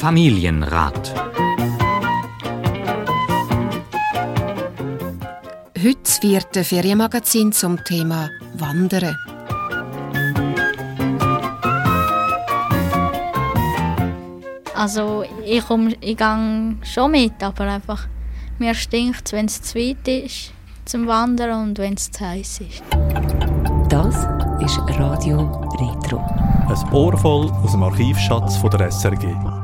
Familienrat. Heute wird ein Ferienmagazin zum Thema Wandern. Also ich, komm, ich gehe schon mit, aber einfach mir stinkt es, wenn es zu weit ist zum Wandern und wenn es zu heiß ist. Das ist Radio Retro. Ein Ohr voll aus dem Archivschatz von der SRG.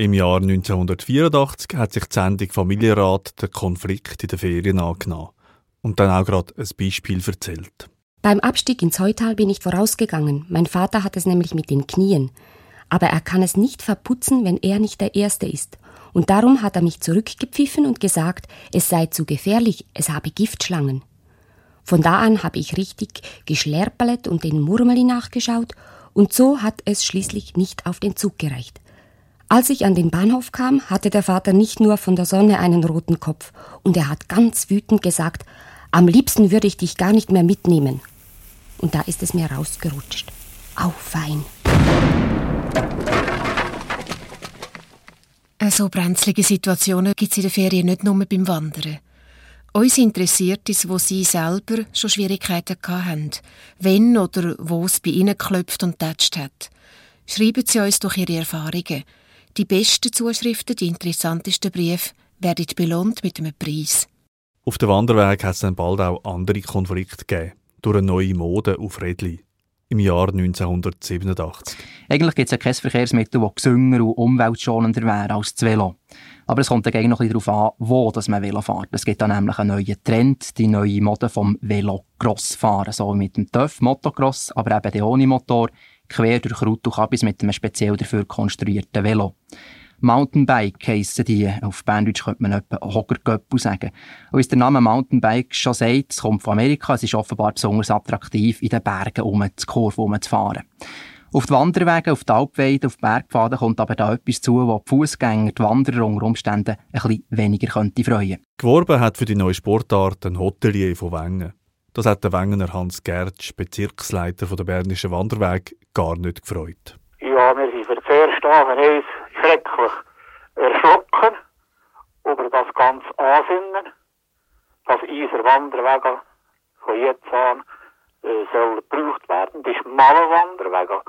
Im Jahr 1984 hat sich die Sendung Familienrat den Konflikt in den Ferien angenommen und dann auch gerade ein Beispiel erzählt. Beim Abstieg ins Heutal bin ich vorausgegangen. Mein Vater hat es nämlich mit den Knien. Aber er kann es nicht verputzen, wenn er nicht der Erste ist. Und darum hat er mich zurückgepfiffen und gesagt, es sei zu gefährlich, es habe Giftschlangen. Von da an habe ich richtig geschlärperlet und den Murmeli nachgeschaut, und so hat es schließlich nicht auf den Zug gereicht. Als ich an den Bahnhof kam, hatte der Vater nicht nur von der Sonne einen roten Kopf, und er hat ganz wütend gesagt, am liebsten würde ich dich gar nicht mehr mitnehmen. Und da ist es mir rausgerutscht. Au, fein. So brenzlige Situationen gibt es in den Ferien nicht nur beim Wandern. Uns interessiert es, wo Sie selber schon Schwierigkeiten hatten, wenn oder wo es bei Ihnen geklopft und tätscht hat. Schreiben Sie uns durch Ihre Erfahrungen. Die besten Zuschriften, die interessantesten Briefe werden belohnt mit einem Preis. Auf dem Wanderweg hat es dann bald auch andere Konflikte gegeben, durch eine neue Mode auf Rädli im Jahr 1987. Eigentlich gibt es ja kein Verkehrsmittel, das gesünger und umweltschonender wäre als das Velo. Aber es kommt dann noch ein bisschen darauf an, wo das man Velo fährt. Es gibt dann nämlich einen neuen Trend, die neue Mode vom Velo-Cross-Fahren. So mit dem TÜV Motocross, aber eben ohne Motor, quer durch Rut und mit einem speziell dafür konstruierten Velo. Mountainbike heissen die. Auf Berndeutsch könnte man etwa Hoggergöppel sagen. Und wie der Name Mountainbike schon sagt, es kommt von Amerika, es ist offenbar besonders attraktiv, in den Bergen um die Kurve umzufahren. Auf die Wanderwege, auf die Alpweide, auf die Bergpfaden kommt aber da etwas zu, wo die Fußgänger, die Wanderer unter Umständen ein bisschen weniger könnte freuen. Geworben hat für die neue Sportart ein Hotelier von Wengen. Das hat der Wengener Hans Gertsch, Bezirksleiter der Bernischen Wanderweg, gar nicht gefreut. Ja, wir sind für das erste Mal schrecklich erschrocken über das ganze Ansinnen, dass unser Wanderwege von jetzt an äh, soll gebraucht werden, die schmalen Wanderwege,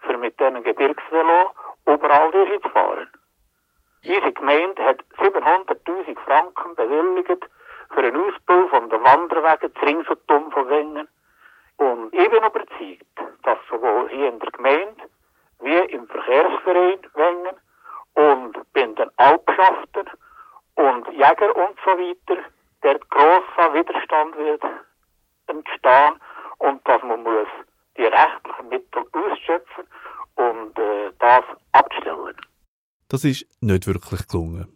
für mit diesen Gebirgsvelo überall durchzufahren. Unsere Gemeinde hat 700.000 Franken bewilligt für den Ausbau von den Wanderwegen ringsum von Wengen. Und ich bin überzeugt, dass sowohl hier in der Gemeinde wie Verkehrsverein Wengen und bei den Alpschaften und Jäger und so weiter, der grosser Widerstand wird entstehen und dass man muss die rechtlichen Mittel ausschöpfen und äh, das abstellen. Das ist nicht wirklich gelungen.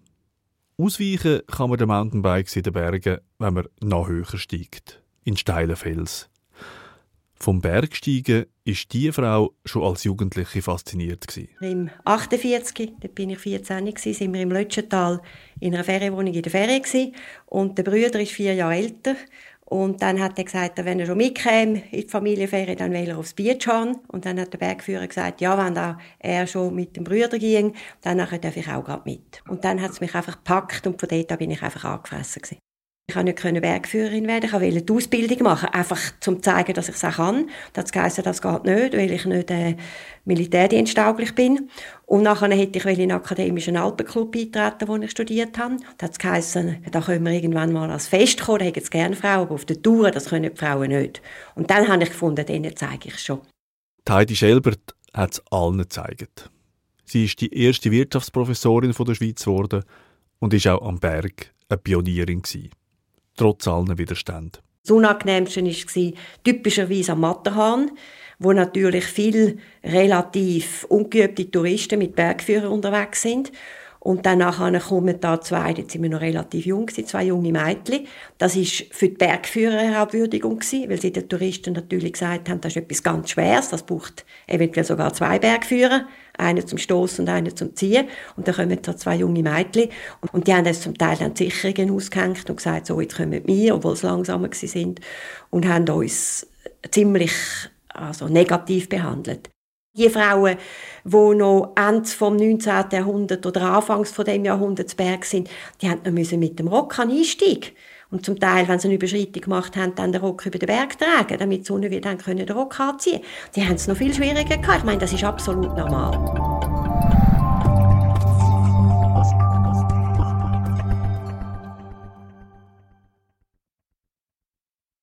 Ausweichen kann man den Mountainbikes in den Bergen, wenn man noch höher steigt, in steile Fels. Vom Bergsteigen ist diese Frau schon als Jugendliche fasziniert. Im 48, da bin ich 14, gewesen, sind wir im Lötschental in einer Ferienwohnung in der gewesen. und der Bruder ist vier Jahre älter und dann hat er gesagt, wenn er schon mitkäme in die Familienferien, dann will er aufs Beach haben. Und dann hat der Bergführer gesagt, ja, wenn er schon mit dem Bruder ging, dann darf ich auch gerade mit. Und dann hat es mich einfach gepackt und von dort an bin ich einfach angefressen gewesen. Ich konnte nicht Bergführerin werden, ich wollte die Ausbildung machen, einfach um zu zeigen, dass ich es auch kann. Das heisst, das geht nicht, weil ich nicht äh, militärdiensttauglich bin. Und nachher hätte ich in den akademischen Alpenclub beitreten, wo ich studiert habe. Das heisst, da können wir irgendwann mal als Fest kommen, da hätten es gerne Frauen, aber auf der Tour, das können die Frauen nicht. Und dann habe ich gefunden, denen zeige ich schon. Heidi Schelbert hat es allen gezeigt. Sie ist die erste Wirtschaftsprofessorin der Schweiz geworden und ist auch am Berg eine Pionierin gewesen trotz allen Widerständen. Das Unangenehmste war typischerweise am Matterhorn, wo natürlich viele relativ ungeübte Touristen mit Bergführern unterwegs sind. Und dann kommen da zwei, jetzt sind wir noch relativ jung, zwei junge Mädchen. Das war für die Bergführer eine Herabwürdigung weil sie den Touristen natürlich gesagt haben, das ist etwas ganz Schweres, das braucht eventuell sogar zwei Bergführer, einen zum Stoßen und einen zum Ziehen. Und dann kommen da zwei junge Mädchen und die haben das zum Teil dann Sicherungen ausgehängt und gesagt, so, jetzt kommen wir, obwohl sie langsamer sind und haben uns ziemlich also negativ behandelt. Die Frauen, die noch Ende vom 19. Jahrhundert oder Anfangs von dem Jahrhundert Berg sind, die haben noch mit dem Rock einsteigen und zum Teil, wenn sie eine Überschreitung gemacht haben, dann den Rock über den Berg tragen, damit die Sonne wieder dann den Rock anziehen können. Die haben es noch viel schwieriger gehabt. Ich meine, das ist absolut normal.